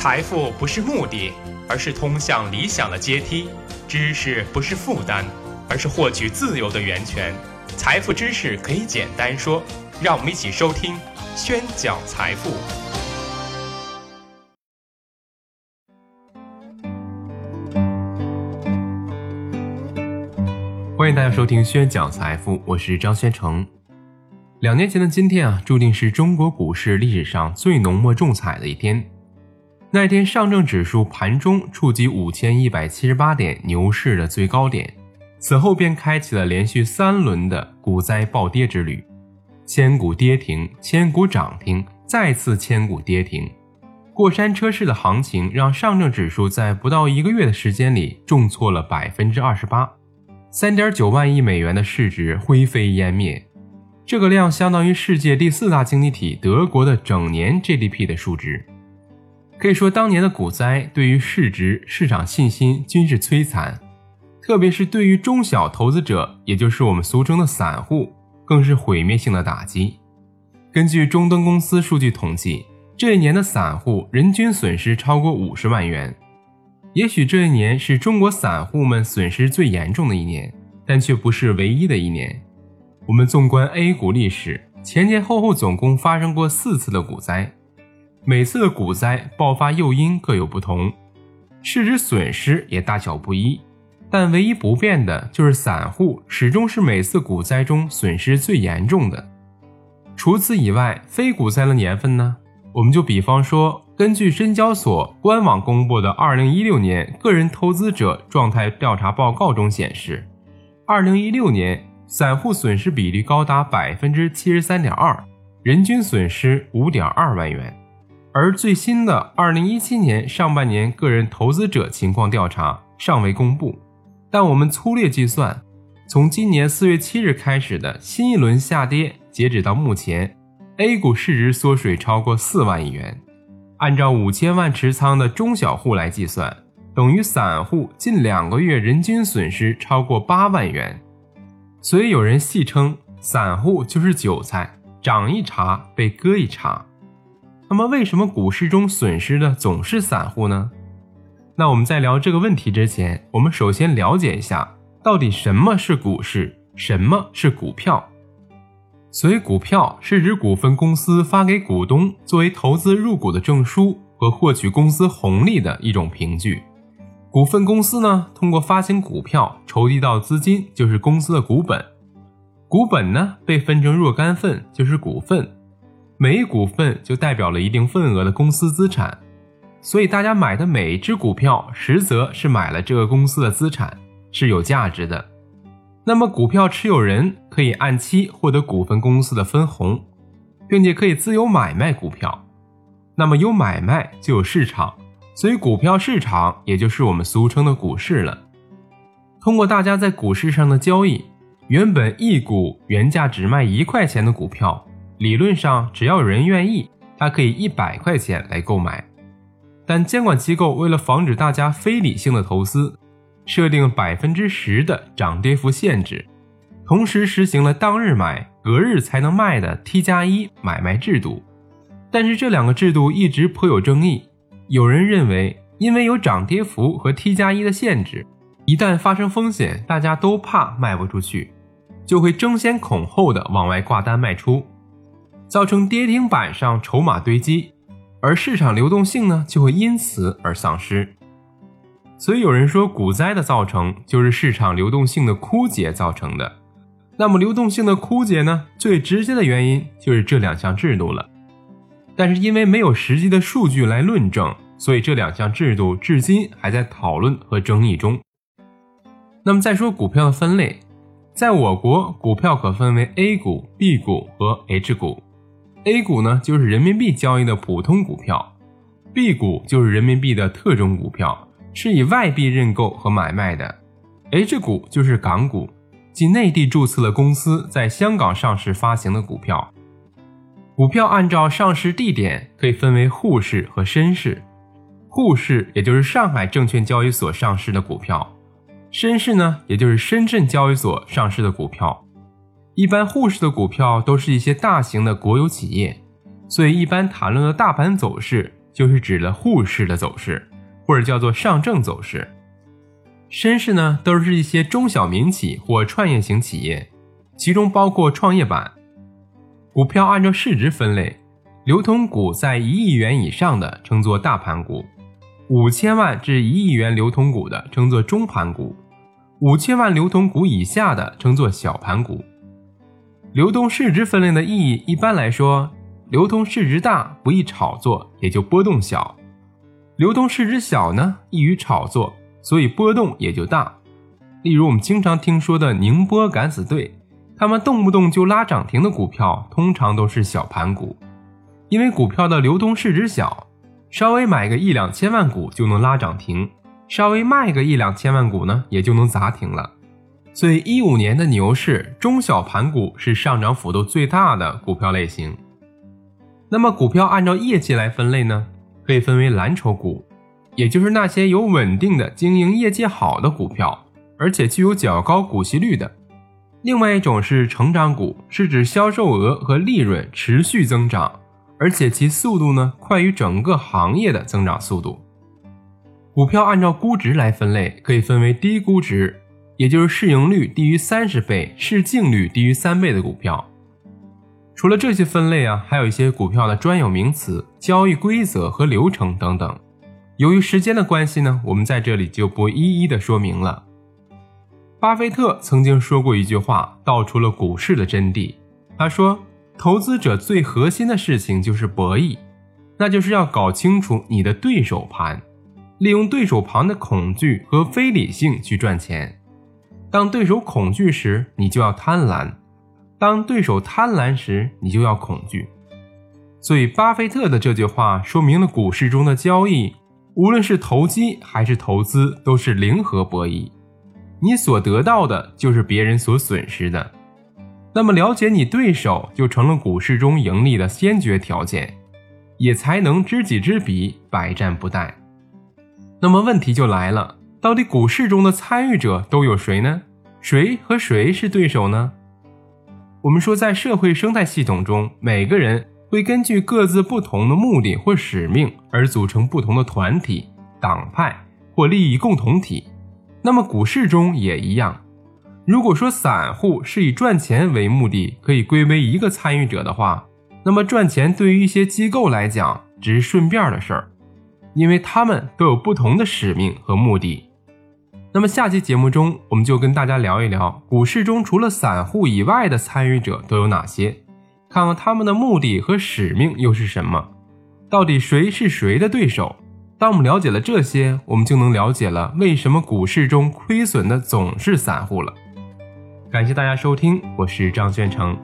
财富不是目的，而是通向理想的阶梯；知识不是负担，而是获取自由的源泉。财富知识可以简单说，让我们一起收听宣讲财富。欢迎大家收听宣讲财富，我是张宣成。两年前的今天啊，注定是中国股市历史上最浓墨重彩的一天。那天，上证指数盘中触及五千一百七十八点，牛市的最高点。此后便开启了连续三轮的股灾暴跌之旅，千股跌停，千股涨停，再次千股跌停。过山车式的行情让上证指数在不到一个月的时间里重挫了百分之二十八，三点九万亿美元的市值灰飞烟灭。这个量相当于世界第四大经济体德国的整年 GDP 的数值。可以说，当年的股灾对于市值、市场信心均是摧残，特别是对于中小投资者，也就是我们俗称的散户，更是毁灭性的打击。根据中登公司数据统计，这一年的散户人均损失超过五十万元。也许这一年是中国散户们损失最严重的一年，但却不是唯一的一年。我们纵观 A 股历史，前前后后总共发生过四次的股灾。每次的股灾爆发诱因各有不同，市值损失也大小不一，但唯一不变的就是散户始终是每次股灾中损失最严重的。除此以外，非股灾的年份呢？我们就比方说，根据深交所官网公布的二零一六年个人投资者状态调查报告中显示，二零一六年散户损失比例高达百分之七十三点二，人均损失五点二万元。而最新的二零一七年上半年个人投资者情况调查尚未公布，但我们粗略计算，从今年四月七日开始的新一轮下跌，截止到目前，A 股市值缩水超过四万亿元。按照五千万持仓的中小户来计算，等于散户近两个月人均损失超过八万元。所以有人戏称，散户就是韭菜，涨一茬被割一茬。那么，为什么股市中损失的总是散户呢？那我们在聊这个问题之前，我们首先了解一下，到底什么是股市，什么是股票。所以股票，是指股份公司发给股东作为投资入股的证书和获取公司红利的一种凭据。股份公司呢，通过发行股票筹集到资金，就是公司的股本。股本呢，被分成若干份，就是股份。每一股份就代表了一定份额的公司资产，所以大家买的每一只股票，实则是买了这个公司的资产，是有价值的。那么，股票持有人可以按期获得股份公司的分红，并且可以自由买卖股票。那么，有买卖就有市场，所以股票市场也就是我们俗称的股市了。通过大家在股市上的交易，原本一股原价只卖一块钱的股票。理论上，只要有人愿意，他可以一百块钱来购买。但监管机构为了防止大家非理性的投资，设定百分之十的涨跌幅限制，同时实行了当日买、隔日才能卖的 T 加一买卖制度。但是这两个制度一直颇有争议。有人认为，因为有涨跌幅和 T 加一的限制，一旦发生风险，大家都怕卖不出去，就会争先恐后的往外挂单卖出。造成跌停板上筹码堆积，而市场流动性呢就会因此而丧失。所以有人说，股灾的造成就是市场流动性的枯竭造成的。那么流动性的枯竭呢，最直接的原因就是这两项制度了。但是因为没有实际的数据来论证，所以这两项制度至今还在讨论和争议中。那么再说股票的分类，在我国，股票可分为 A 股、B 股和 H 股。A 股呢，就是人民币交易的普通股票；B 股就是人民币的特种股票，是以外币认购和买卖的；H 股就是港股，即内地注册的公司在香港上市发行的股票。股票按照上市地点可以分为沪市和深市，沪市也就是上海证券交易所上市的股票，深市呢，也就是深圳交易所上市的股票。一般沪市的股票都是一些大型的国有企业，所以一般谈论的大盘走势就是指了沪市的走势，或者叫做上证走势。深市呢，都是一些中小民企或创业型企业，其中包括创业板。股票按照市值分类，流通股在一亿元以上的称作大盘股，五千万至一亿元流通股的称作中盘股，五千万流通股以下的称作小盘股。流动市值分类的意义，一般来说，流通市值大不易炒作，也就波动小；流通市值小呢，易于炒作，所以波动也就大。例如我们经常听说的宁波敢死队，他们动不动就拉涨停的股票，通常都是小盘股，因为股票的流通市值小，稍微买个一两千万股就能拉涨停，稍微卖个一两千万股呢，也就能砸停了。所以，一五年的牛市，中小盘股是上涨幅度最大的股票类型。那么，股票按照业绩来分类呢，可以分为蓝筹股，也就是那些有稳定的经营业绩好的股票，而且具有较高股息率的。另外一种是成长股，是指销售额和利润持续增长，而且其速度呢快于整个行业的增长速度。股票按照估值来分类，可以分为低估值。也就是市盈率低于三十倍、市净率低于三倍的股票。除了这些分类啊，还有一些股票的专有名词、交易规则和流程等等。由于时间的关系呢，我们在这里就不一一的说明了。巴菲特曾经说过一句话，道出了股市的真谛。他说：“投资者最核心的事情就是博弈，那就是要搞清楚你的对手盘，利用对手盘的恐惧和非理性去赚钱。”当对手恐惧时，你就要贪婪；当对手贪婪时，你就要恐惧。所以，巴菲特的这句话说明了股市中的交易，无论是投机还是投资，都是零和博弈。你所得到的，就是别人所损失的。那么，了解你对手，就成了股市中盈利的先决条件，也才能知己知彼，百战不殆。那么，问题就来了。到底股市中的参与者都有谁呢？谁和谁是对手呢？我们说，在社会生态系统中，每个人会根据各自不同的目的或使命而组成不同的团体、党派或利益共同体。那么，股市中也一样。如果说散户是以赚钱为目的，可以归为一个参与者的话，那么赚钱对于一些机构来讲只是顺便的事儿，因为他们都有不同的使命和目的。那么下期节目中，我们就跟大家聊一聊股市中除了散户以外的参与者都有哪些，看看他们的目的和使命又是什么，到底谁是谁的对手？当我们了解了这些，我们就能了解了为什么股市中亏损的总是散户了。感谢大家收听，我是张宣成。